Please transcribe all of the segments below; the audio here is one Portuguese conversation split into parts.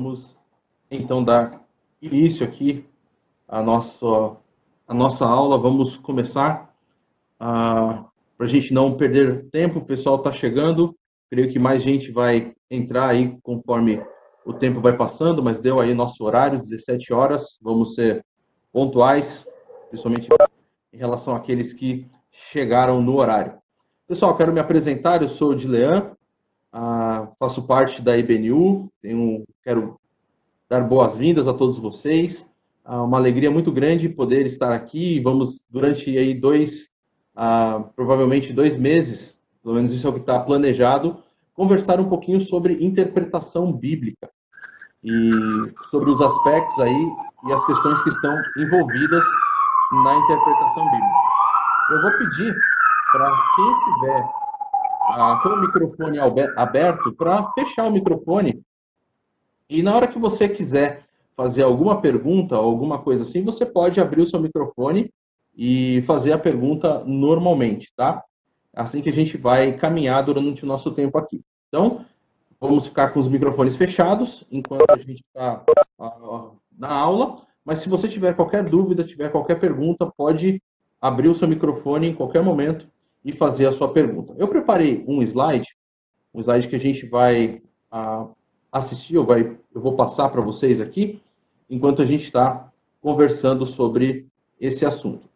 Vamos então dar início aqui à nossa, à nossa aula. Vamos começar. Ah, Para a gente não perder tempo, o pessoal está chegando. Creio que mais gente vai entrar aí conforme o tempo vai passando, mas deu aí nosso horário, 17 horas. Vamos ser pontuais, principalmente em relação àqueles que chegaram no horário. Pessoal, quero me apresentar. Eu sou o Dilean, ah, faço parte da IBNU. Tenho, quero dar boas-vindas a todos vocês. Ah, uma alegria muito grande poder estar aqui. Vamos, durante aí dois, ah, provavelmente dois meses, pelo menos isso é o que está planejado, conversar um pouquinho sobre interpretação bíblica e sobre os aspectos aí e as questões que estão envolvidas na interpretação bíblica. Eu vou pedir para quem tiver com o microfone aberto, para fechar o microfone. E na hora que você quiser fazer alguma pergunta ou alguma coisa assim, você pode abrir o seu microfone e fazer a pergunta normalmente, tá? Assim que a gente vai caminhar durante o nosso tempo aqui. Então, vamos ficar com os microfones fechados enquanto a gente está na aula. Mas se você tiver qualquer dúvida, tiver qualquer pergunta, pode abrir o seu microfone em qualquer momento e fazer a sua pergunta. Eu preparei um slide, um slide que a gente vai uh, assistir, eu, vai, eu vou passar para vocês aqui, enquanto a gente está conversando sobre esse assunto.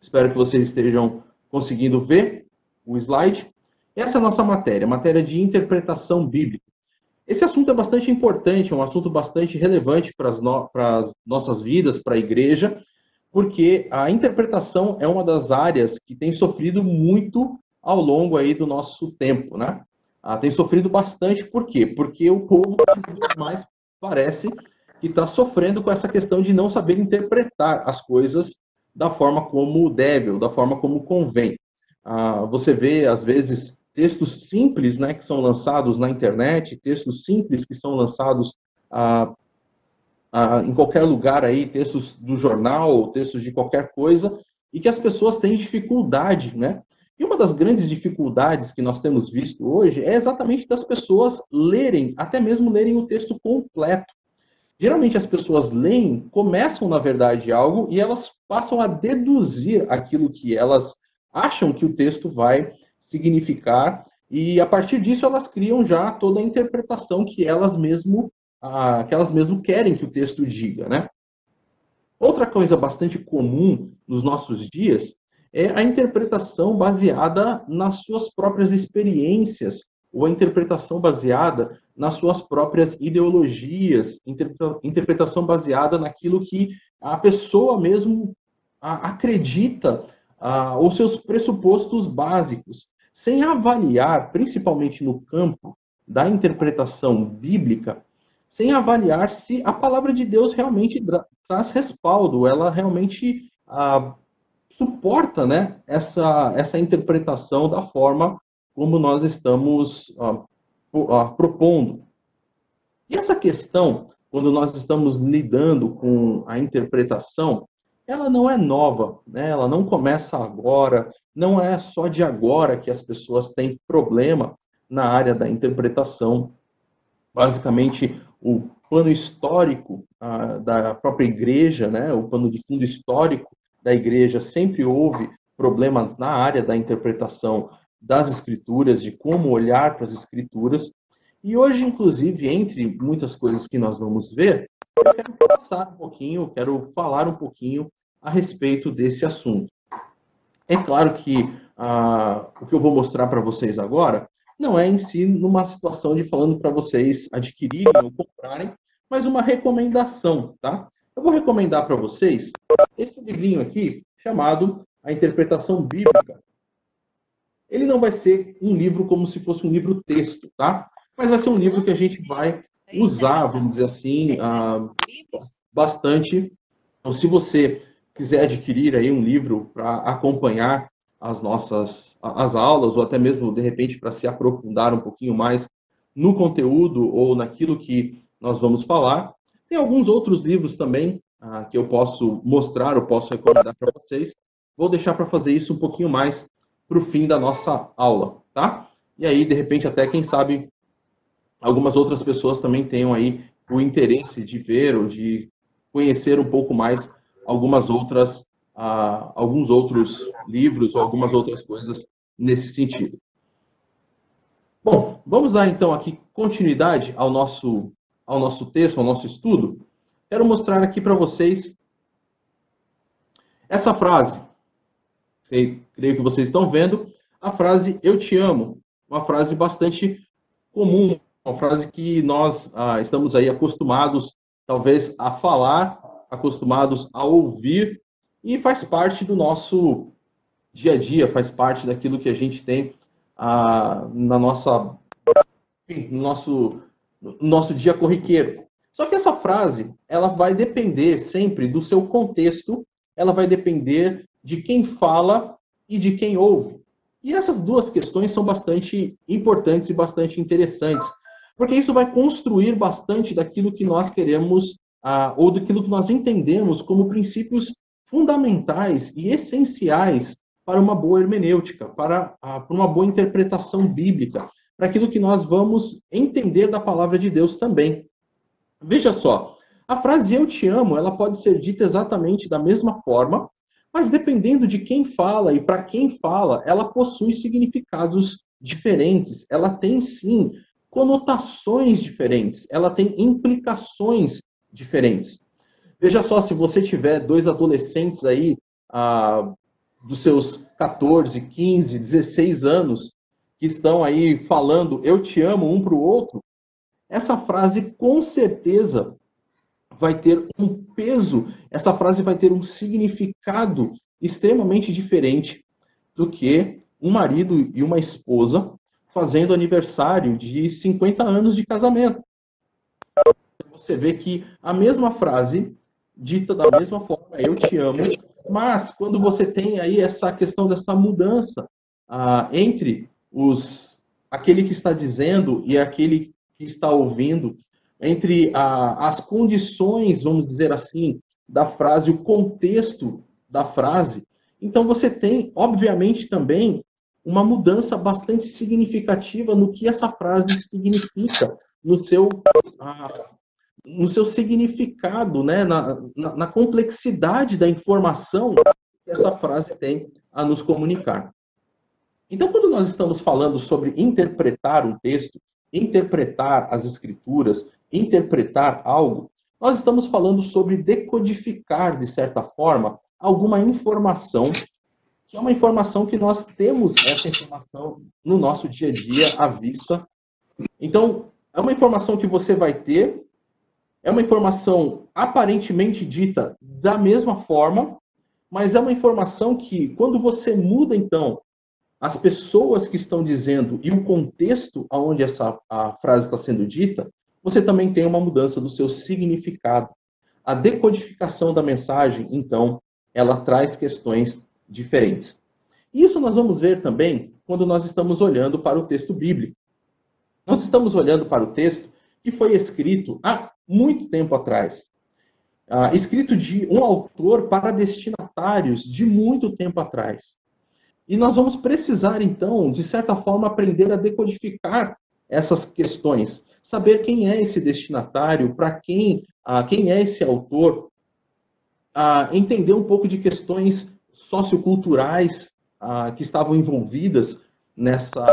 Espero que vocês estejam conseguindo ver o slide. Essa é a nossa matéria, matéria de interpretação bíblica. Esse assunto é bastante importante, é um assunto bastante relevante para as, no, nossas vidas, para a igreja, porque a interpretação é uma das áreas que tem sofrido muito ao longo aí do nosso tempo, né? Ah, tem sofrido bastante, por quê? Porque o povo mais parece que está sofrendo com essa questão de não saber interpretar as coisas da forma como deve, ou da forma como convém. Ah, você vê, às vezes, textos simples né, que são lançados na internet, textos simples que são lançados ah, ah, em qualquer lugar aí, textos do jornal, textos de qualquer coisa, e que as pessoas têm dificuldade, né? E uma das grandes dificuldades que nós temos visto hoje é exatamente das pessoas lerem, até mesmo lerem o texto completo. Geralmente as pessoas leem, começam na verdade algo e elas passam a deduzir aquilo que elas acham que o texto vai significar e a partir disso elas criam já toda a interpretação que elas mesmo a, que elas mesmo querem que o texto diga, né? Outra coisa bastante comum nos nossos dias é a interpretação baseada nas suas próprias experiências ou a interpretação baseada nas suas próprias ideologias, interpretação baseada naquilo que a pessoa mesmo acredita, ou seus pressupostos básicos, sem avaliar, principalmente no campo da interpretação bíblica, sem avaliar se a palavra de Deus realmente traz respaldo, ela realmente ah, suporta né, essa, essa interpretação da forma como nós estamos ah, propondo. E essa questão, quando nós estamos lidando com a interpretação, ela não é nova, né? ela não começa agora, não é só de agora que as pessoas têm problema na área da interpretação. Basicamente, o pano histórico ah, da própria igreja, né, o pano de fundo histórico da igreja, sempre houve problemas na área da interpretação das escrituras, de como olhar para as escrituras. E hoje, inclusive, entre muitas coisas que nós vamos ver, eu quero passar um pouquinho, quero falar um pouquinho a respeito desse assunto. É claro que ah, o que eu vou mostrar para vocês agora não é em si numa situação de falando para vocês adquirirem ou comprarem, mas uma recomendação, tá? Eu vou recomendar para vocês esse livrinho aqui, chamado A Interpretação Bíblica. Ele não vai ser um livro como se fosse um livro texto, tá? Mas vai ser um livro que a gente vai usar, vamos dizer assim, uh, bastante. Então, se você quiser adquirir aí um livro para acompanhar as nossas as aulas ou até mesmo de repente para se aprofundar um pouquinho mais no conteúdo ou naquilo que nós vamos falar. Tem alguns outros livros também ah, que eu posso mostrar, eu posso recomendar para vocês. Vou deixar para fazer isso um pouquinho mais para o fim da nossa aula, tá? E aí, de repente, até quem sabe algumas outras pessoas também tenham aí o interesse de ver ou de conhecer um pouco mais algumas outras, uh, alguns outros livros ou algumas outras coisas nesse sentido. Bom, vamos dar então aqui continuidade ao nosso, ao nosso texto, ao nosso estudo. Quero mostrar aqui para vocês essa frase. Creio que vocês estão vendo a frase eu te amo, uma frase bastante comum, uma frase que nós ah, estamos aí acostumados, talvez, a falar, acostumados a ouvir, e faz parte do nosso dia a dia, faz parte daquilo que a gente tem ah, na nossa, no nosso, no nosso dia corriqueiro. Só que essa frase, ela vai depender sempre do seu contexto, ela vai depender de quem fala e de quem ouve. E essas duas questões são bastante importantes e bastante interessantes, porque isso vai construir bastante daquilo que nós queremos, ah, ou daquilo que nós entendemos como princípios fundamentais e essenciais para uma boa hermenêutica, para, ah, para uma boa interpretação bíblica, para aquilo que nós vamos entender da palavra de Deus também. Veja só, a frase eu te amo, ela pode ser dita exatamente da mesma forma mas dependendo de quem fala e para quem fala, ela possui significados diferentes. Ela tem sim conotações diferentes, ela tem implicações diferentes. Veja só, se você tiver dois adolescentes aí, ah, dos seus 14, 15, 16 anos, que estão aí falando eu te amo um para o outro, essa frase com certeza vai ter um peso, essa frase vai ter um significado extremamente diferente do que um marido e uma esposa fazendo aniversário de 50 anos de casamento. Você vê que a mesma frase, dita da mesma forma, eu te amo, mas quando você tem aí essa questão dessa mudança ah, entre os aquele que está dizendo e aquele que está ouvindo, entre a, as condições, vamos dizer assim, da frase, o contexto da frase. Então você tem, obviamente, também uma mudança bastante significativa no que essa frase significa, no seu, no seu significado, né? Na, na, na complexidade da informação que essa frase tem a nos comunicar. Então, quando nós estamos falando sobre interpretar um texto, interpretar as escrituras, interpretar algo, nós estamos falando sobre decodificar, de certa forma, alguma informação, que é uma informação que nós temos essa informação no nosso dia a dia à vista. Então, é uma informação que você vai ter, é uma informação aparentemente dita da mesma forma, mas é uma informação que, quando você muda, então, as pessoas que estão dizendo e o contexto aonde essa a frase está sendo dita, você também tem uma mudança do seu significado. A decodificação da mensagem, então, ela traz questões diferentes. Isso nós vamos ver também quando nós estamos olhando para o texto bíblico. Nós estamos olhando para o texto que foi escrito há muito tempo atrás. Ah, escrito de um autor para destinatários de muito tempo atrás. E nós vamos precisar, então, de certa forma, aprender a decodificar essas questões saber quem é esse destinatário, para quem, ah, quem é esse autor, ah, entender um pouco de questões socioculturais ah, que estavam envolvidas nessa,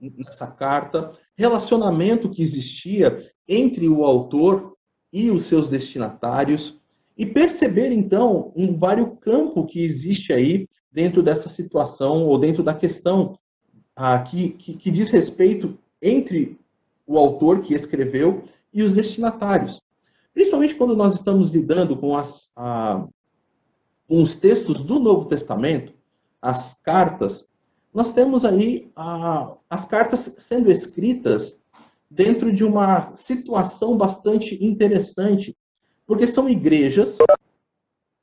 nessa carta, relacionamento que existia entre o autor e os seus destinatários, e perceber então um vário campo que existe aí dentro dessa situação ou dentro da questão ah, que, que, que diz respeito entre o autor que escreveu e os destinatários. Principalmente quando nós estamos lidando com, as, a, com os textos do Novo Testamento, as cartas, nós temos aí a, as cartas sendo escritas dentro de uma situação bastante interessante, porque são igrejas,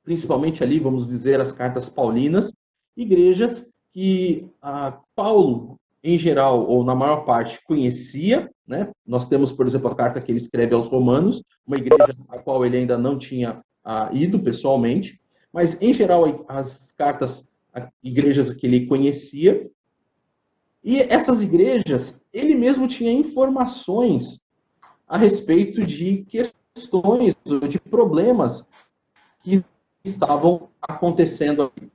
principalmente ali, vamos dizer, as cartas paulinas, igrejas que a, Paulo em geral, ou na maior parte, conhecia. Né? Nós temos, por exemplo, a carta que ele escreve aos Romanos, uma igreja a qual ele ainda não tinha ah, ido pessoalmente, mas, em geral, as cartas, igrejas que ele conhecia. E essas igrejas, ele mesmo tinha informações a respeito de questões, de problemas que estavam acontecendo aqui.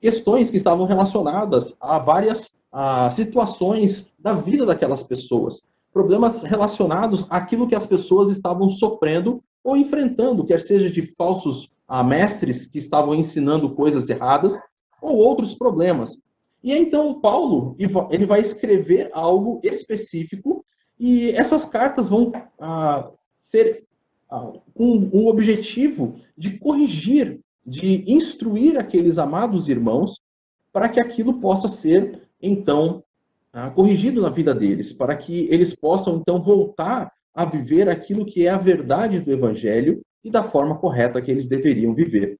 Questões que estavam relacionadas a várias a, situações da vida daquelas pessoas. Problemas relacionados àquilo que as pessoas estavam sofrendo ou enfrentando, quer seja de falsos a, mestres que estavam ensinando coisas erradas, ou outros problemas. E então Paulo ele vai escrever algo específico e essas cartas vão ah, ser ah, com o objetivo de corrigir, de instruir aqueles amados irmãos para que aquilo possa ser então ah, corrigido na vida deles, para que eles possam então voltar a viver aquilo que é a verdade do evangelho e da forma correta que eles deveriam viver.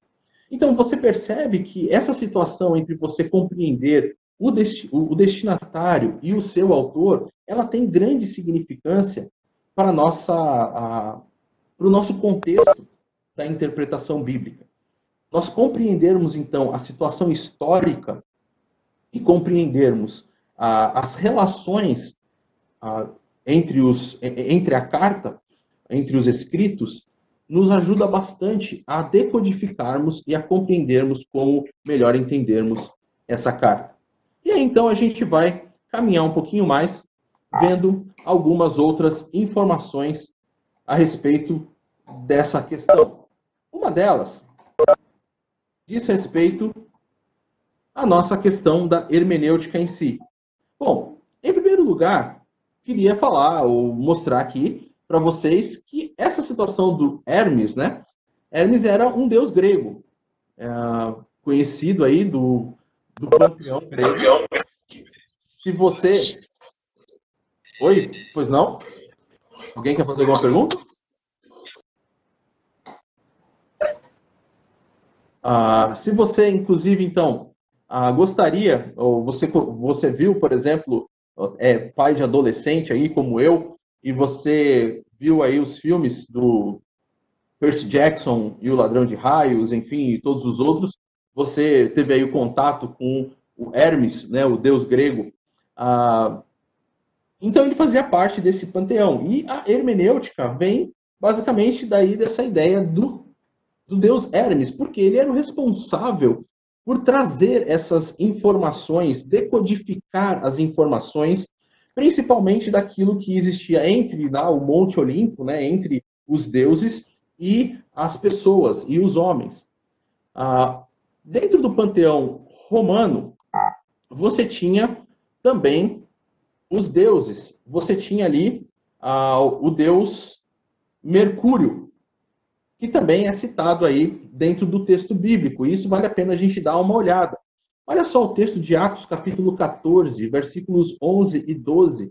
Então você percebe que essa situação entre você compreender o, desti o destinatário e o seu autor, ela tem grande significância para nossa para o nosso contexto da interpretação bíblica. Nós compreendermos então a situação histórica e compreendermos as relações entre os entre a carta, entre os escritos, nos ajuda bastante a decodificarmos e a compreendermos como melhor entendermos essa carta. E aí então a gente vai caminhar um pouquinho mais, vendo algumas outras informações a respeito dessa questão. Uma delas diz respeito à nossa questão da hermenêutica em si. Bom, em primeiro lugar, queria falar ou mostrar aqui para vocês que essa situação do Hermes, né? Hermes era um deus grego, é, conhecido aí do, do panteão grego. Se você. Oi, pois não? Alguém quer fazer alguma pergunta? Ah, se você, inclusive, então, ah, gostaria, ou você, você viu, por exemplo, é pai de adolescente aí, como eu, e você viu aí os filmes do Percy Jackson e o Ladrão de Raios, enfim, e todos os outros, você teve aí o contato com o Hermes, né, o deus grego. Ah, então ele fazia parte desse panteão. E a hermenêutica vem basicamente daí dessa ideia do, do deus Hermes, porque ele era o responsável por trazer essas informações, decodificar as informações principalmente daquilo que existia entre né, o Monte Olimpo, né, entre os deuses e as pessoas e os homens. Ah, dentro do panteão romano, você tinha também os deuses. Você tinha ali ah, o deus Mercúrio, que também é citado aí dentro do texto bíblico. Isso vale a pena a gente dar uma olhada. Olha só o texto de Atos, capítulo 14, versículos 11 e 12,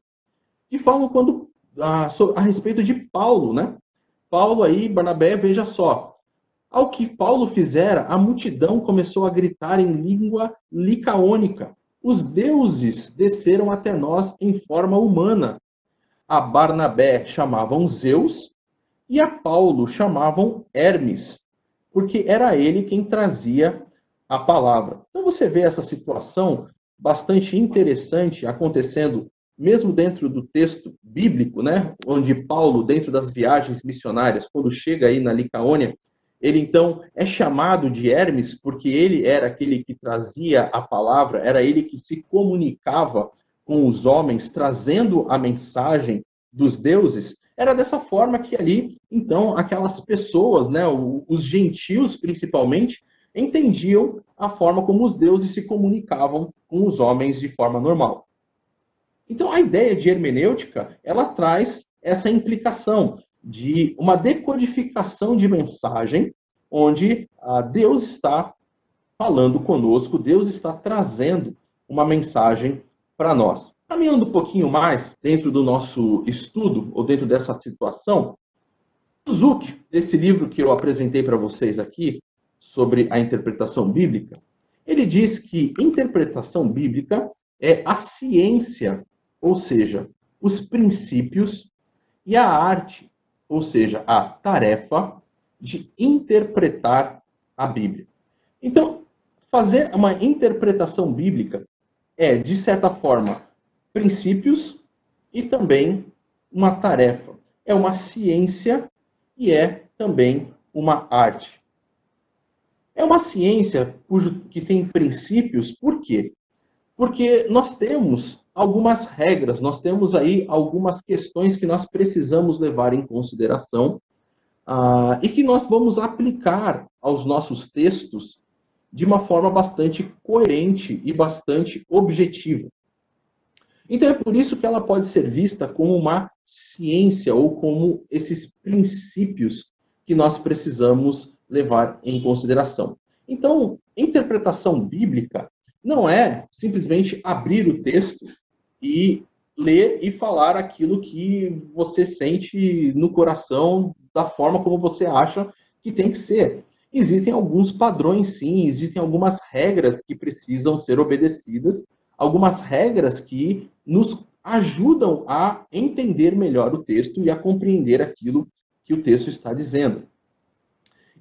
que falam quando, a, a respeito de Paulo, né? Paulo aí, Barnabé, veja só. Ao que Paulo fizera, a multidão começou a gritar em língua licaônica. Os deuses desceram até nós em forma humana. A Barnabé chamavam Zeus e a Paulo chamavam Hermes, porque era ele quem trazia a palavra. Então você vê essa situação bastante interessante acontecendo mesmo dentro do texto bíblico, né, onde Paulo, dentro das viagens missionárias, quando chega aí na Licaônia, ele então é chamado de Hermes porque ele era aquele que trazia a palavra, era ele que se comunicava com os homens, trazendo a mensagem dos deuses. Era dessa forma que ali, então, aquelas pessoas, né, os gentios principalmente, entendiam a forma como os deuses se comunicavam com os homens de forma normal. Então, a ideia de hermenêutica, ela traz essa implicação de uma decodificação de mensagem, onde Deus está falando conosco, Deus está trazendo uma mensagem para nós. Caminhando um pouquinho mais dentro do nosso estudo, ou dentro dessa situação, Zuc, desse livro que eu apresentei para vocês aqui, sobre a interpretação bíblica, ele diz que interpretação bíblica é a ciência, ou seja, os princípios, e a arte, ou seja, a tarefa de interpretar a Bíblia. Então, fazer uma interpretação bíblica é, de certa forma, princípios e também uma tarefa. é uma ciência e é também uma arte. É uma ciência cujo, que tem princípios, por quê? Porque nós temos algumas regras, nós temos aí algumas questões que nós precisamos levar em consideração uh, e que nós vamos aplicar aos nossos textos de uma forma bastante coerente e bastante objetiva. Então é por isso que ela pode ser vista como uma ciência ou como esses princípios que nós precisamos levar em consideração. Então, interpretação bíblica não é simplesmente abrir o texto e ler e falar aquilo que você sente no coração da forma como você acha que tem que ser. Existem alguns padrões, sim, existem algumas regras que precisam ser obedecidas, algumas regras que nos ajudam a entender melhor o texto e a compreender aquilo que o texto está dizendo.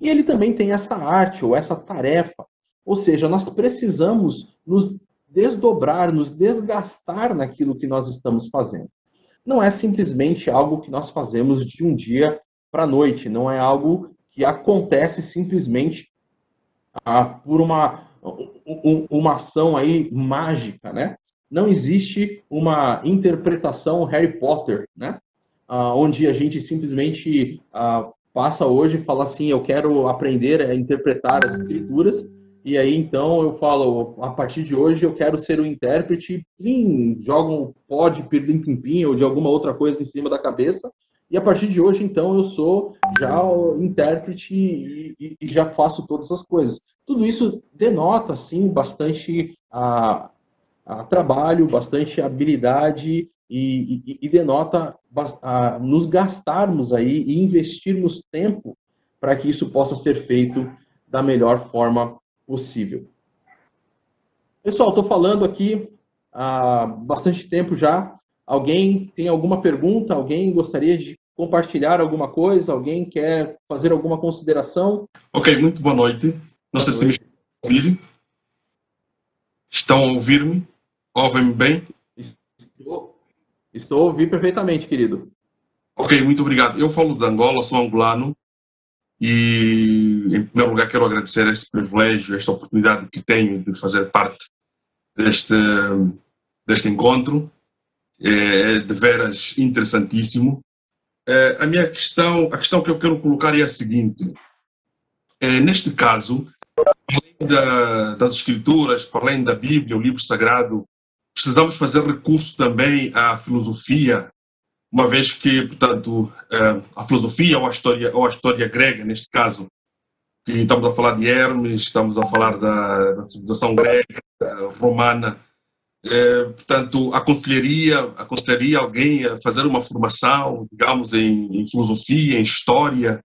E ele também tem essa arte ou essa tarefa, ou seja, nós precisamos nos desdobrar, nos desgastar naquilo que nós estamos fazendo. Não é simplesmente algo que nós fazemos de um dia para a noite, não é algo que acontece simplesmente ah, por uma, um, uma ação aí mágica, né? Não existe uma interpretação Harry Potter, né? Ah, onde a gente simplesmente ah, passa hoje e fala assim, eu quero aprender a interpretar as escrituras, e aí então eu falo, a partir de hoje eu quero ser o intérprete, plim, joga um pó de pirlim pim, pim ou de alguma outra coisa em cima da cabeça, e a partir de hoje então eu sou já o intérprete e, e, e já faço todas as coisas. Tudo isso denota assim bastante a, a trabalho, bastante habilidade e, e, e denota a, nos gastarmos aí e investirmos tempo para que isso possa ser feito da melhor forma possível. Pessoal, estou falando aqui há bastante tempo já. Alguém tem alguma pergunta? Alguém gostaria de compartilhar alguma coisa? Alguém quer fazer alguma consideração? Ok, muito boa noite. Não sei se me ouvir. Estão a ouvir-me? Ouvem-me bem? Estou. Estou ouvir perfeitamente, querido. Ok, muito obrigado. Eu falo de Angola, sou angolano e, em primeiro lugar, quero agradecer este privilégio, esta oportunidade que tenho de fazer parte deste, deste encontro. É, é de veras interessantíssimo. É, a minha questão, a questão que eu quero colocar é a seguinte: é, neste caso, além da, das escrituras, além da Bíblia, o livro sagrado, precisamos fazer recurso também à filosofia, uma vez que, portanto, eh, a filosofia ou a história, ou a história grega, neste caso, que estamos a falar de Hermes, estamos a falar da, da civilização grega, romana, é, portanto, aconselharia, aconselharia alguém a fazer uma formação, digamos, em, em filosofia, em história,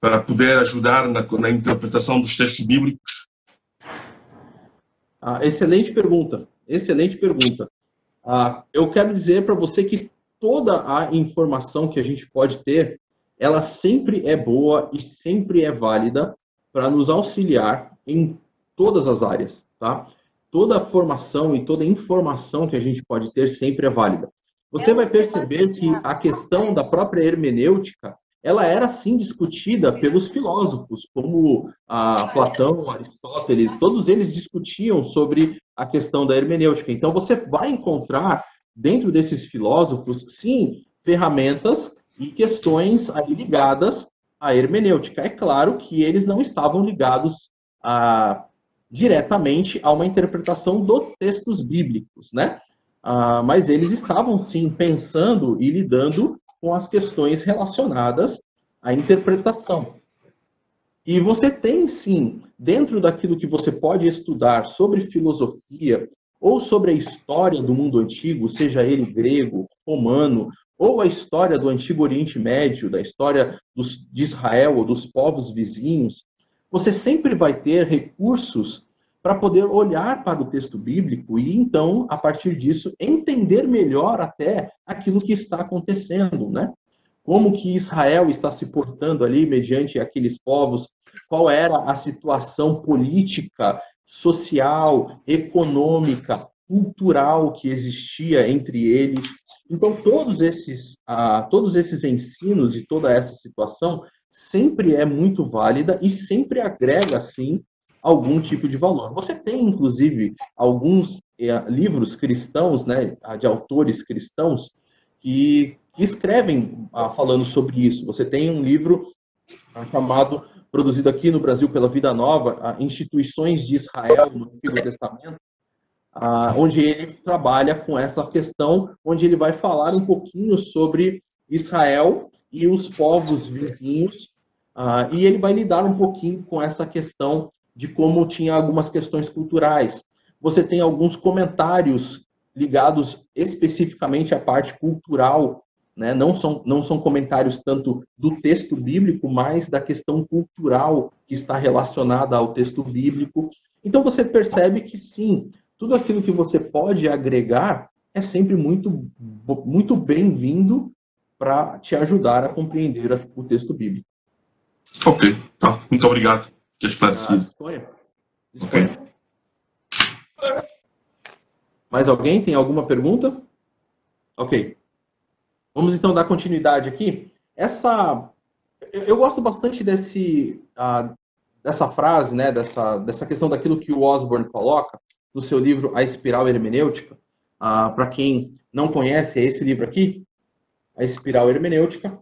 para poder ajudar na, na interpretação dos textos bíblicos? Ah, excelente pergunta. Excelente pergunta. Ah, eu quero dizer para você que toda a informação que a gente pode ter, ela sempre é boa e sempre é válida para nos auxiliar em todas as áreas, tá? Toda a formação e toda a informação que a gente pode ter sempre é válida. Você vai perceber que a questão da própria hermenêutica, ela era sim discutida pelos filósofos, como a Platão, Aristóteles, todos eles discutiam sobre a questão da hermenêutica. Então você vai encontrar dentro desses filósofos, sim, ferramentas e questões ligadas à hermenêutica. É claro que eles não estavam ligados a, diretamente a uma interpretação dos textos bíblicos, né? Ah, mas eles estavam sim pensando e lidando com as questões relacionadas à interpretação. E você tem, sim, dentro daquilo que você pode estudar sobre filosofia ou sobre a história do mundo antigo, seja ele grego, romano, ou a história do Antigo Oriente Médio, da história dos, de Israel ou dos povos vizinhos, você sempre vai ter recursos para poder olhar para o texto bíblico e então, a partir disso, entender melhor até aquilo que está acontecendo, né? Como que Israel está se portando ali mediante aqueles povos, qual era a situação política, social, econômica, cultural que existia entre eles Então, todos esses, ah, todos esses ensinos e toda essa situação sempre é muito válida e sempre agrega, sim, algum tipo de valor. Você tem, inclusive, alguns é, livros cristãos, né, de autores cristãos, que, que escrevem ah, falando sobre isso. Você tem um livro ah, chamado, produzido aqui no Brasil pela Vida Nova, ah, Instituições de Israel no Antigo Testamento, ah, onde ele trabalha com essa questão, onde ele vai falar um pouquinho sobre Israel e os povos vizinhos, ah, e ele vai lidar um pouquinho com essa questão de como tinha algumas questões culturais. Você tem alguns comentários ligados especificamente à parte cultural, né? não, são, não são comentários tanto do texto bíblico, mas da questão cultural que está relacionada ao texto bíblico. Então você percebe que sim, tudo aquilo que você pode agregar é sempre muito, muito bem-vindo para te ajudar a compreender o texto bíblico. Ok, tá. Muito obrigado. Que esclarecido. Ah, disponha. Disponha. Okay. Mais alguém tem alguma pergunta? Ok. Vamos então dar continuidade aqui. Essa, eu gosto bastante desse, uh, dessa frase, né, dessa, dessa questão daquilo que o Osborne coloca, no seu livro A Espiral Hermenêutica. Ah, Para quem não conhece, é esse livro aqui, A Espiral Hermenêutica.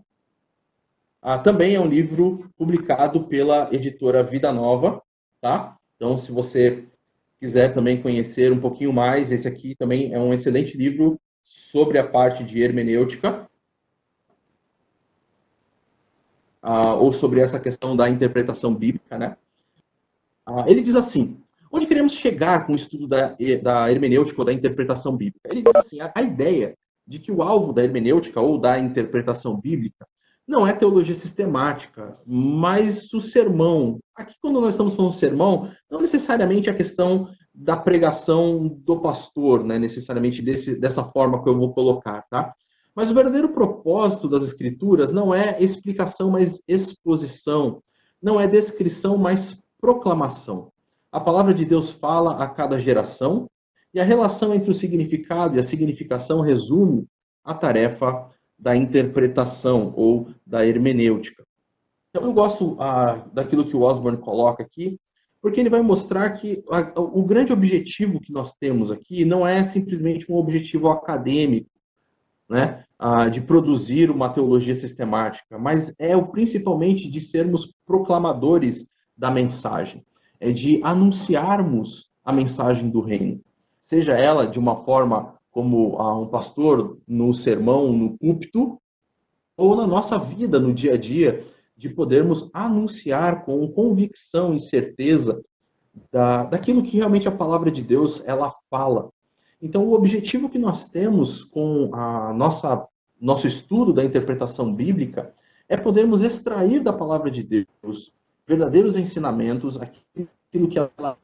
Ah, também é um livro publicado pela editora Vida Nova, tá? Então, se você quiser também conhecer um pouquinho mais, esse aqui também é um excelente livro sobre a parte de hermenêutica. Ah, ou sobre essa questão da interpretação bíblica, né? Ah, ele diz assim: Onde queremos chegar com o estudo da, da hermenêutica ou da interpretação bíblica? Ele diz assim: a, a ideia de que o alvo da hermenêutica ou da interpretação bíblica não é teologia sistemática, mas o sermão. Aqui, quando nós estamos falando sermão, não necessariamente a questão da pregação do pastor, né? necessariamente desse, dessa forma que eu vou colocar, tá? Mas o verdadeiro propósito das escrituras não é explicação, mas exposição, não é descrição, mas proclamação. A palavra de Deus fala a cada geração e a relação entre o significado e a significação resume a tarefa da interpretação ou da hermenêutica. Então, eu gosto ah, daquilo que o Osborne coloca aqui, porque ele vai mostrar que a, o grande objetivo que nós temos aqui não é simplesmente um objetivo acadêmico, né, ah, de produzir uma teologia sistemática, mas é o principalmente de sermos proclamadores da mensagem é de anunciarmos a mensagem do reino. Seja ela de uma forma como a um pastor no sermão, no púlpito, ou na nossa vida, no dia a dia, de podermos anunciar com convicção e certeza da, daquilo que realmente a palavra de Deus ela fala. Então, o objetivo que nós temos com a nossa nosso estudo da interpretação bíblica é podermos extrair da palavra de Deus verdadeiros ensinamentos, aquilo que ela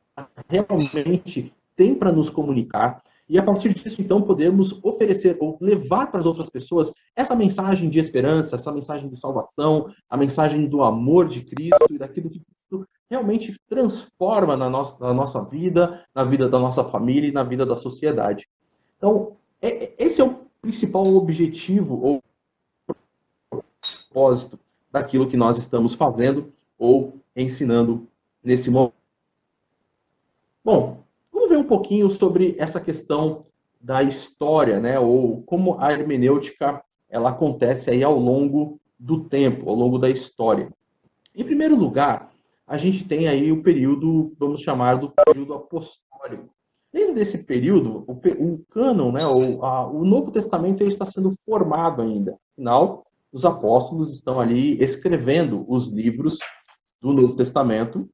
realmente tem para nos comunicar, e a partir disso, então, podemos oferecer ou levar para as outras pessoas essa mensagem de esperança, essa mensagem de salvação, a mensagem do amor de Cristo e daquilo que Cristo realmente transforma na nossa, na nossa vida, na vida da nossa família e na vida da sociedade. Então, é, é esse é o principal objetivo ou propósito daquilo que nós estamos fazendo ou ensinando nesse momento. Bom, um pouquinho sobre essa questão da história, né, ou como a hermenêutica ela acontece aí ao longo do tempo, ao longo da história. Em primeiro lugar, a gente tem aí o período, vamos chamar do período apostólico. Dentro desse período, o, o cânon, né, o, a, o Novo Testamento está sendo formado ainda. Afinal, os apóstolos estão ali escrevendo os livros do Novo Testamento.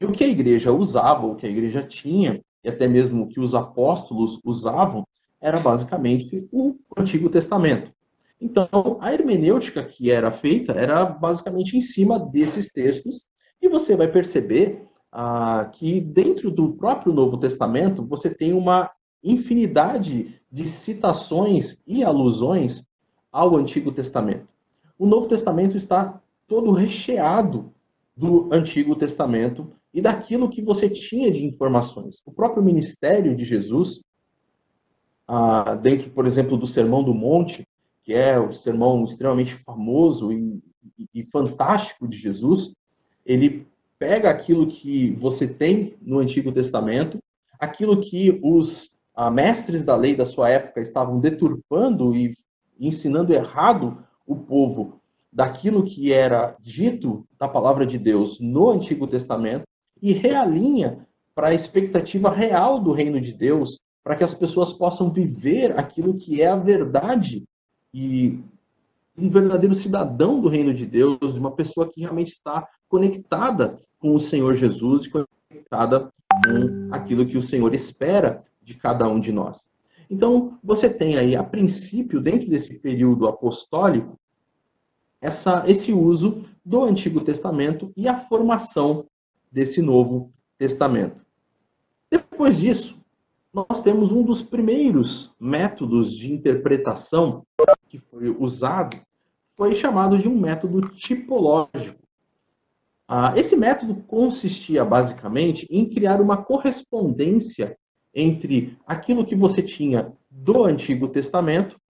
E o que a igreja usava, o que a igreja tinha, e até mesmo o que os apóstolos usavam, era basicamente o Antigo Testamento. Então, a hermenêutica que era feita era basicamente em cima desses textos, e você vai perceber ah, que dentro do próprio Novo Testamento você tem uma infinidade de citações e alusões ao Antigo Testamento. O Novo Testamento está todo recheado do Antigo Testamento e daquilo que você tinha de informações. O próprio ministério de Jesus ah, dentro, por exemplo, do Sermão do Monte, que é o sermão extremamente famoso e, e, fantástico de Jesus, ele pega aquilo que você tem no Antigo Testamento, aquilo que os ah, mestres da lei da sua época estavam deturpando e ensinando errado o povo daquilo que era dito da palavra de Deus no Antigo Testamento e realinha para a expectativa real do reino de Deus, para que as pessoas possam viver aquilo que é a verdade e um verdadeiro cidadão do reino de Deus, de uma pessoa que realmente está conectada com o Senhor Jesus e conectada com aquilo que o Senhor espera de cada um de nós. Então, você tem aí, a princípio, dentro desse período apostólico, essa, esse uso do Antigo Testamento e a formação desse Novo Testamento. Depois disso, nós temos um dos primeiros métodos de interpretação que foi usado, foi chamado de um método tipológico. Ah, esse método consistia basicamente em criar uma correspondência entre aquilo que você tinha do Antigo Testamento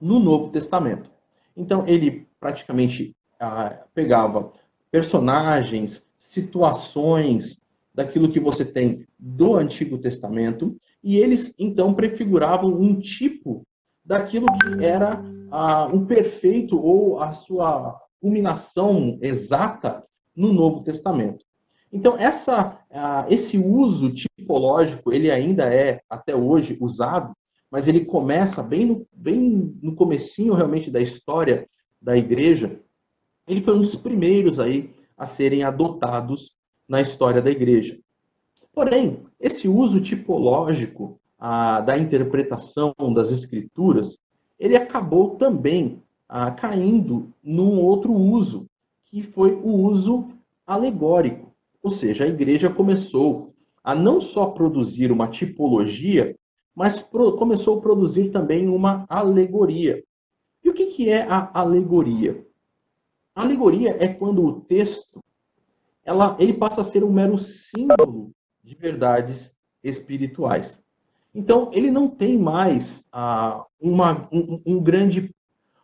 no Novo Testamento. Então, ele praticamente ah, pegava personagens, situações daquilo que você tem do Antigo Testamento e eles então prefiguravam um tipo daquilo que era ah, um perfeito ou a sua culminação exata no Novo Testamento. Então essa, ah, esse uso tipológico ele ainda é até hoje usado, mas ele começa bem no, bem no comecinho realmente da história da igreja. Ele foi um dos primeiros aí a serem adotados na história da igreja. Porém, esse uso tipológico da interpretação das escrituras, ele acabou também ah, caindo num outro uso, que foi o uso alegórico. Ou seja, a igreja começou a não só produzir uma tipologia, mas pro, começou a produzir também uma alegoria. E o que, que é a alegoria? A alegoria é quando o texto ela, ele passa a ser um mero símbolo de verdades espirituais. Então, ele não tem mais ah, uma, um, um grande,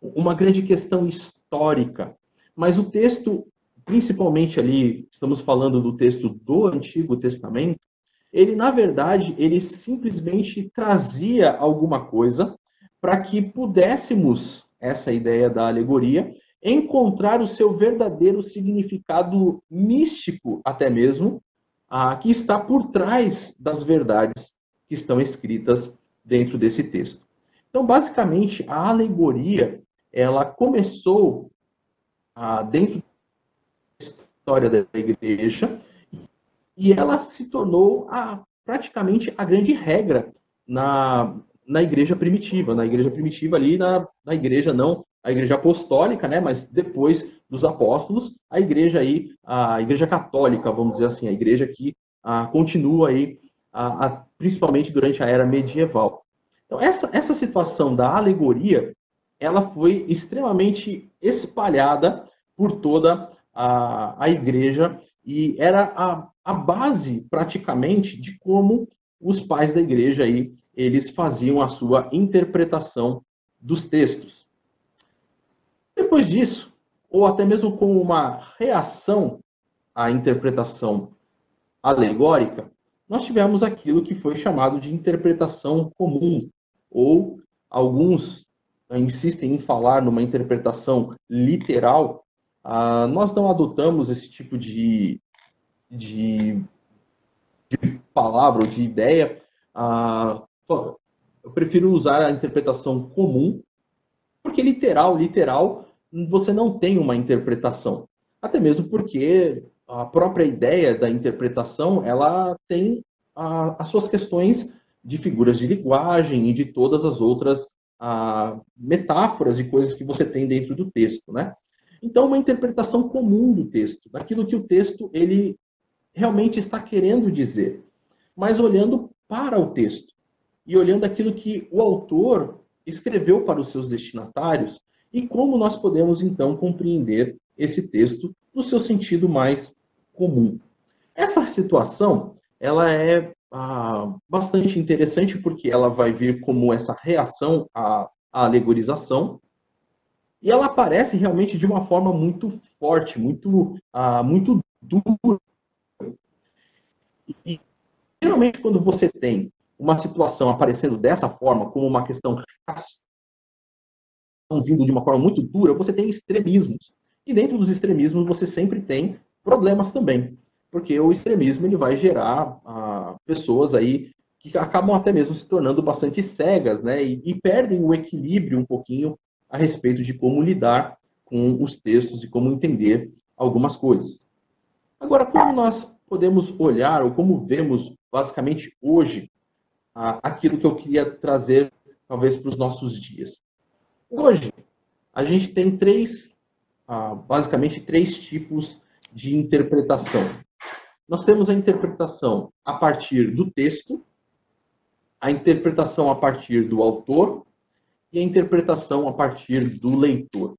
uma grande questão histórica, mas o texto, principalmente ali, estamos falando do texto do Antigo Testamento, ele, na verdade, ele simplesmente trazia alguma coisa para que pudéssemos, essa ideia da alegoria, encontrar o seu verdadeiro significado místico, até mesmo, ah, que está por trás das verdades que estão escritas dentro desse texto. Então, basicamente, a alegoria ela começou ah, dentro da história da igreja e ela se tornou a, praticamente a grande regra na, na igreja primitiva, na igreja primitiva ali, na, na igreja não a igreja apostólica, né, mas depois dos apóstolos, a igreja aí, a igreja católica, vamos dizer assim, a igreja que a, continua aí, a, a, principalmente durante a era medieval. Então, essa, essa situação da alegoria, ela foi extremamente espalhada por toda a, a igreja e era a, a base, praticamente, de como os pais da igreja aí, eles faziam a sua interpretação dos textos. Depois disso, ou até mesmo como uma reação à interpretação alegórica, nós tivemos aquilo que foi chamado de interpretação comum, ou alguns insistem em falar numa interpretação literal. Ah, nós não adotamos esse tipo de, de, de palavra ou de ideia. Ah, eu prefiro usar a interpretação comum, porque literal, literal, você não tem uma interpretação. Até mesmo porque a própria ideia da interpretação, ela tem a, as suas questões de figuras de linguagem e de todas as outras a, metáforas e coisas que você tem dentro do texto, né? Então, uma interpretação comum do texto, daquilo que o texto ele realmente está querendo dizer, mas olhando para o texto e olhando aquilo que o autor escreveu para os seus destinatários e como nós podemos então compreender esse texto no seu sentido mais comum. Essa situação, ela é ah, bastante interessante, porque ela vai vir como essa reação à, à alegorização, e ela aparece realmente de uma forma muito forte, muito, ah, muito dura. E, geralmente, quando você tem uma situação aparecendo dessa forma, como uma questão vindo de uma forma muito dura, você tem extremismos. E dentro dos extremismos você sempre tem problemas também, porque o extremismo ele vai gerar ah, pessoas aí que acabam até mesmo se tornando bastante cegas, né, e, e perdem o equilíbrio um pouquinho a respeito de como lidar com os textos e como entender algumas coisas. Agora, como nós podemos olhar ou como vemos basicamente hoje ah, aquilo que eu queria trazer talvez para os nossos dias? Hoje, a gente tem três, ah, basicamente três tipos de interpretação. Nós temos a interpretação a partir do texto, a interpretação a partir do autor e a interpretação a partir do leitor.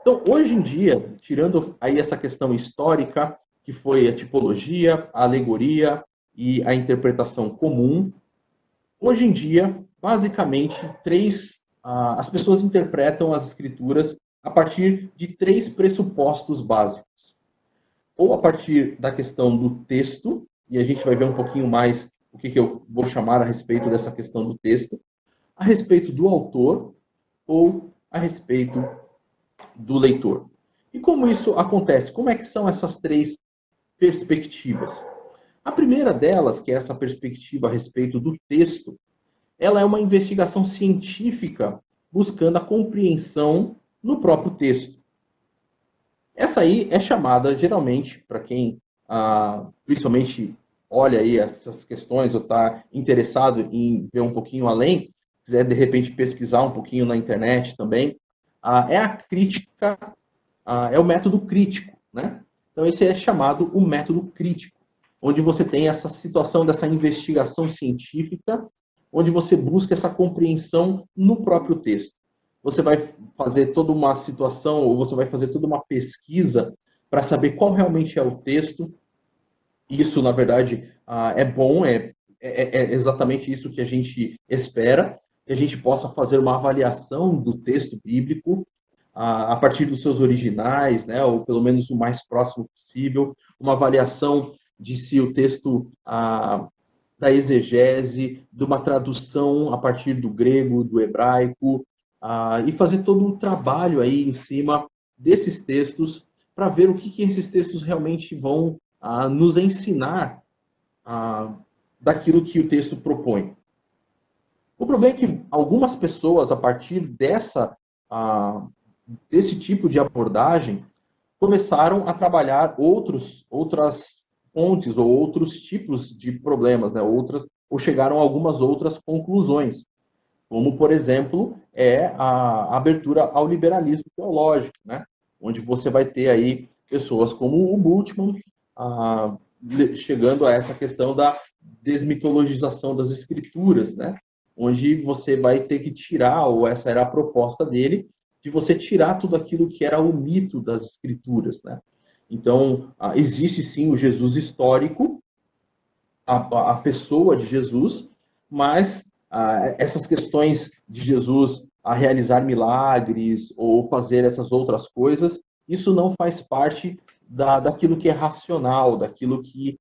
Então, hoje em dia, tirando aí essa questão histórica, que foi a tipologia, a alegoria e a interpretação comum, hoje em dia, basicamente, três as pessoas interpretam as escrituras a partir de três pressupostos básicos. Ou a partir da questão do texto, e a gente vai ver um pouquinho mais o que, que eu vou chamar a respeito dessa questão do texto, a respeito do autor ou a respeito do leitor. E como isso acontece? Como é que são essas três perspectivas? A primeira delas, que é essa perspectiva a respeito do texto, ela é uma investigação científica buscando a compreensão no próprio texto. Essa aí é chamada, geralmente, para quem ah, principalmente olha aí essas questões ou está interessado em ver um pouquinho além, quiser de repente pesquisar um pouquinho na internet também, ah, é a crítica, ah, é o método crítico, né? Então esse é chamado o método crítico, onde você tem essa situação dessa investigação científica onde você busca essa compreensão no próprio texto. Você vai fazer toda uma situação, ou você vai fazer toda uma pesquisa para saber qual realmente é o texto. Isso, na verdade, ah, é bom, é, é, é exatamente isso que a gente espera, que a gente possa fazer uma avaliação do texto bíblico a partir dos seus originais, né, ou pelo menos o mais próximo possível, uma avaliação de se o texto ah, da exegese, de uma tradução a partir do grego, do hebraico, uh, e fazer todo um trabalho aí em cima desses textos para ver o que, que, esses textos realmente vão uh, nos ensinar uh, daquilo que o texto propõe. O problema é que algumas pessoas, a partir dessa, desse tipo de abordagem, começaram a trabalhar outros, outras fontes ou outros tipos de problemas, né? Outras ou chegaram a algumas outras conclusões, como por exemplo é a abertura ao liberalismo teológico, né? Onde você vai ter aí pessoas como o Bultmann ah, chegando a essa questão da desmitologização das escrituras, né? Onde você vai ter que tirar, ou essa era a proposta dele, de você tirar tudo aquilo que era o mito das escrituras, né? Então, existe sim o Jesus histórico, a, a pessoa de Jesus, mas essas questões de Jesus a realizar milagres ou fazer essas outras coisas, isso não faz parte da, daquilo que é racional, daquilo que,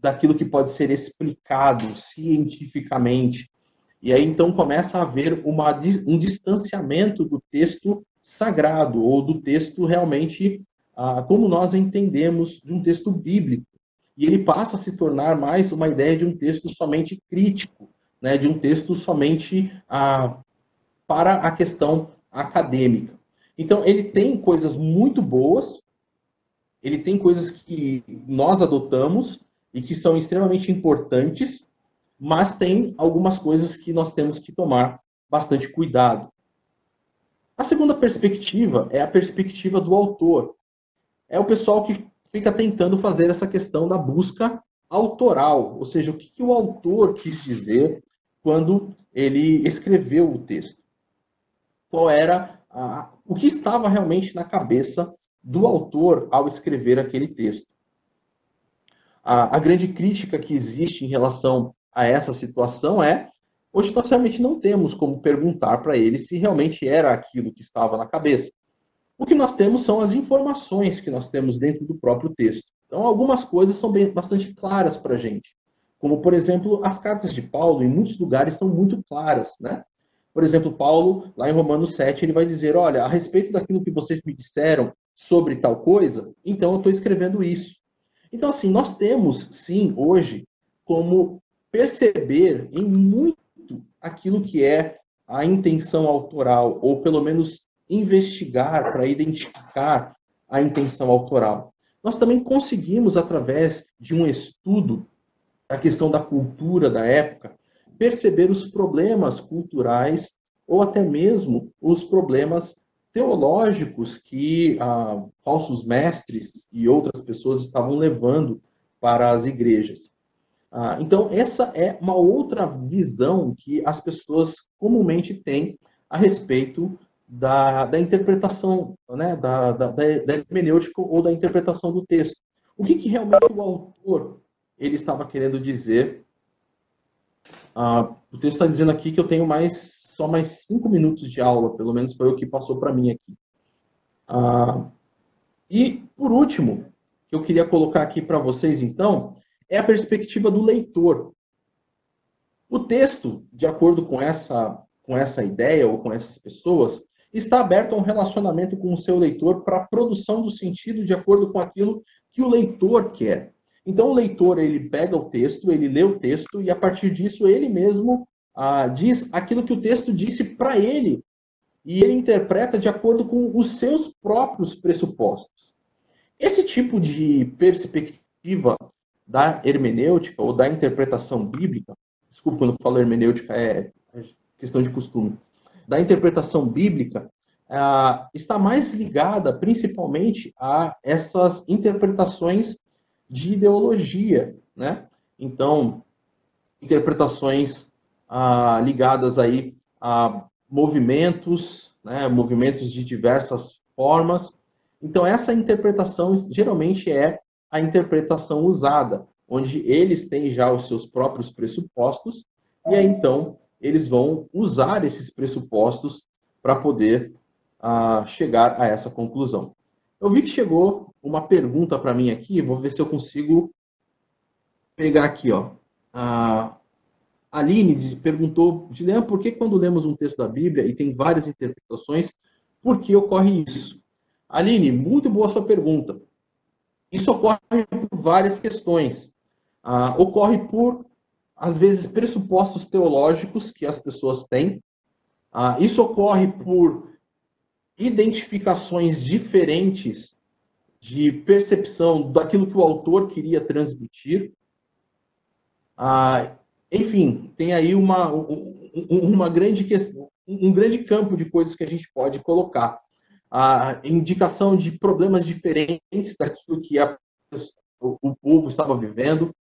daquilo que pode ser explicado cientificamente. E aí então começa a haver uma, um distanciamento do texto sagrado ou do texto realmente como nós entendemos de um texto bíblico. E ele passa a se tornar mais uma ideia de um texto somente crítico, né, de um texto somente ah, para a questão acadêmica. Então, ele tem coisas muito boas, ele tem coisas que nós adotamos e que são extremamente importantes, mas tem algumas coisas que nós temos que tomar bastante cuidado. A segunda perspectiva é a perspectiva do autor é o pessoal que fica tentando fazer essa questão da busca autoral, ou seja, o que, que o autor quis dizer quando ele escreveu o texto. Qual era a, o que estava realmente na cabeça do autor ao escrever aquele texto. a, a grande crítica que existe em relação a essa situação é Hoje nós realmente não temos como perguntar para ele se realmente era aquilo que estava na cabeça. O que nós temos são as informações que nós temos dentro do próprio texto. Então, algumas coisas são bem, bastante claras para a gente. Como, por exemplo, as cartas de Paulo, em muitos lugares, são muito claras. Né? Por exemplo, Paulo, lá em Romanos 7, ele vai dizer: Olha, a respeito daquilo que vocês me disseram sobre tal coisa, então eu estou escrevendo isso. Então, assim, nós temos, sim, hoje, como perceber em muito aquilo que é a intenção autoral, ou pelo menos investigar para identificar a intenção autoral. Nós também conseguimos, através de um estudo da questão da cultura da época, perceber os problemas culturais ou até mesmo os problemas teológicos que ah, falsos mestres e outras pessoas estavam levando para as igrejas. Ah, então, essa é uma outra visão que as pessoas comumente têm a respeito da, da interpretação, né, da, da, da hermenêutica ou da interpretação do texto. O que, que realmente o autor ele estava querendo dizer? Ah, o texto está dizendo aqui que eu tenho mais só mais cinco minutos de aula, pelo menos foi o que passou para mim aqui. Ah, e, por último, que eu queria colocar aqui para vocês, então, é a perspectiva do leitor. O texto, de acordo com essa, com essa ideia ou com essas pessoas, está aberto a um relacionamento com o seu leitor para a produção do sentido de acordo com aquilo que o leitor quer. Então, o leitor ele pega o texto, ele lê o texto e a partir disso ele mesmo ah, diz aquilo que o texto disse para ele e ele interpreta de acordo com os seus próprios pressupostos. Esse tipo de perspectiva da hermenêutica ou da interpretação bíblica, desculpa quando falo hermenêutica, é questão de costume, da interpretação bíblica, uh, está mais ligada principalmente a essas interpretações de ideologia, né? Então, interpretações uh, ligadas aí a movimentos, né, movimentos de diversas formas. Então, essa interpretação geralmente é a interpretação usada, onde eles têm já os seus próprios pressupostos, e aí então eles vão usar esses pressupostos para poder uh, chegar a essa conclusão. Eu vi que chegou uma pergunta para mim aqui, vou ver se eu consigo pegar aqui. Ó. A Aline perguntou, Julian, por que quando lemos um texto da Bíblia e tem várias interpretações, por que ocorre isso? Aline, muito boa sua pergunta. Isso ocorre por várias questões. Ah, ocorre por, às vezes, pressupostos teológicos que as pessoas têm. Ah, isso ocorre por identificações diferentes de percepção daquilo que o autor queria transmitir. Ah, enfim, tem aí uma, uma grande questão, um grande campo de coisas que a gente pode colocar a indicação de problemas diferentes daquilo que a, o, o, povo estava vivendo,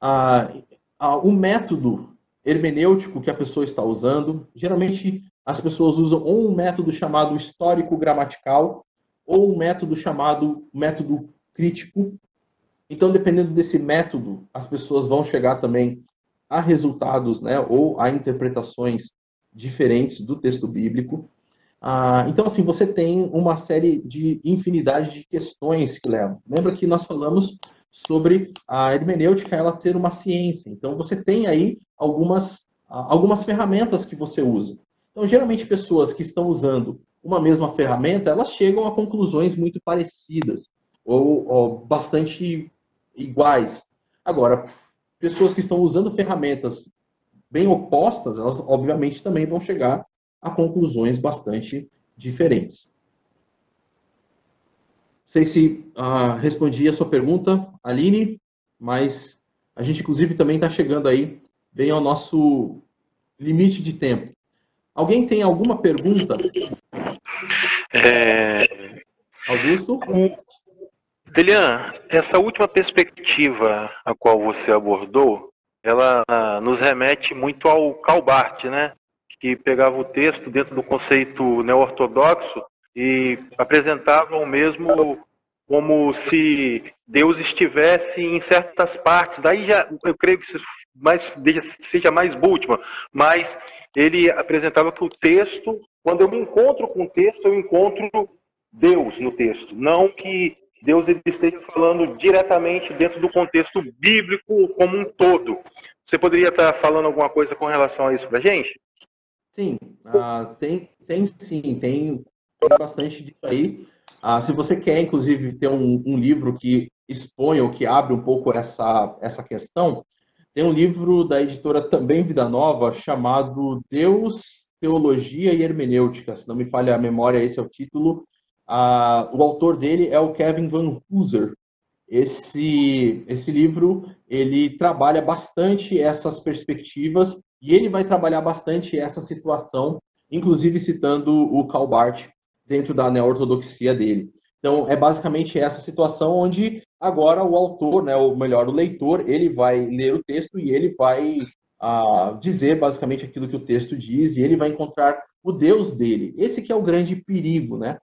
a, a, o método hermenêutico que a pessoa está usando. Geralmente, as pessoas usam ou um método chamado histórico-gramatical ou um método chamado método crítico. Então, dependendo desse método, as pessoas vão chegar também a resultados, né, ou a interpretações diferentes do texto bíblico. Ah, então, assim, você tem uma série de infinidade de questões que levam. Lembra que nós falamos sobre a hermenêutica ela ter uma ciência. Então, você tem aí algumas, algumas ferramentas que você usa. Então, geralmente, pessoas que estão usando uma mesma ferramenta, elas chegam a conclusões muito parecidas ou, ou bastante iguais. Agora, pessoas que estão usando ferramentas bem opostas, elas obviamente também vão chegar a conclusões bastante diferentes. Não sei se uh, respondi a sua pergunta, Aline, mas a gente, inclusive, também está chegando aí bem ao nosso limite de tempo. Alguém tem alguma pergunta? É... Augusto? Delian, essa última perspectiva a qual você abordou, ela nos remete muito ao Calbart, né? que pegava o texto dentro do conceito neo-ortodoxo e apresentavam mesmo como se Deus estivesse em certas partes. Daí já, eu creio que mais, seja mais Bultmann, mas ele apresentava que o texto, quando eu me encontro com o texto, eu encontro Deus no texto, não que Deus ele esteja falando diretamente dentro do contexto bíblico como um todo. Você poderia estar falando alguma coisa com relação a isso para gente? Sim, uh, tem, tem sim, tem, bastante disso aí. Uh, se você quer, inclusive, ter um, um, livro que expõe ou que abre um pouco essa, essa questão, tem um livro da editora também Vida Nova chamado Deus, Teologia e Hermenêutica. Se não me falha a memória, esse é o título. Uh, o autor dele é o Kevin Van Hooser. Esse, esse livro ele trabalha bastante essas perspectivas e ele vai trabalhar bastante essa situação, inclusive citando o Calbart dentro da neortodoxia dele. Então, é basicamente essa situação onde agora o autor, né, ou melhor, o leitor, ele vai ler o texto e ele vai uh, dizer basicamente aquilo que o texto diz e ele vai encontrar o Deus dele. Esse que é o grande perigo, né?